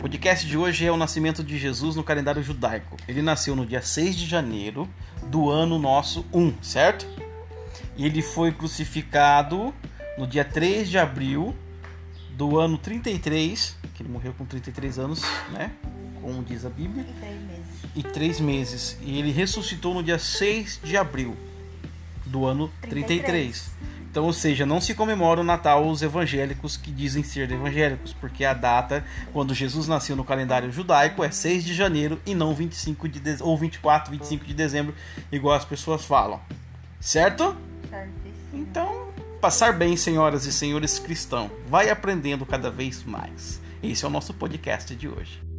podcast de hoje é o nascimento de Jesus no calendário judaico. Ele nasceu no dia 6 de janeiro do ano nosso 1, certo? E ele foi crucificado no dia 3 de abril do ano 33, que ele morreu com 33 anos, né? Como diz a Bíblia. E três meses. E três meses. E ele ressuscitou no dia 6 de abril do ano 33. 33. Então, ou seja, não se comemora o Natal os evangélicos que dizem ser evangélicos, porque a data quando Jesus nasceu no calendário judaico é 6 de janeiro e não 25 de de... ou 24, 25 de dezembro, igual as pessoas falam. Certo? Certíssimo. Então, passar bem, senhoras e senhores cristãos. Vai aprendendo cada vez mais. Esse é o nosso podcast de hoje.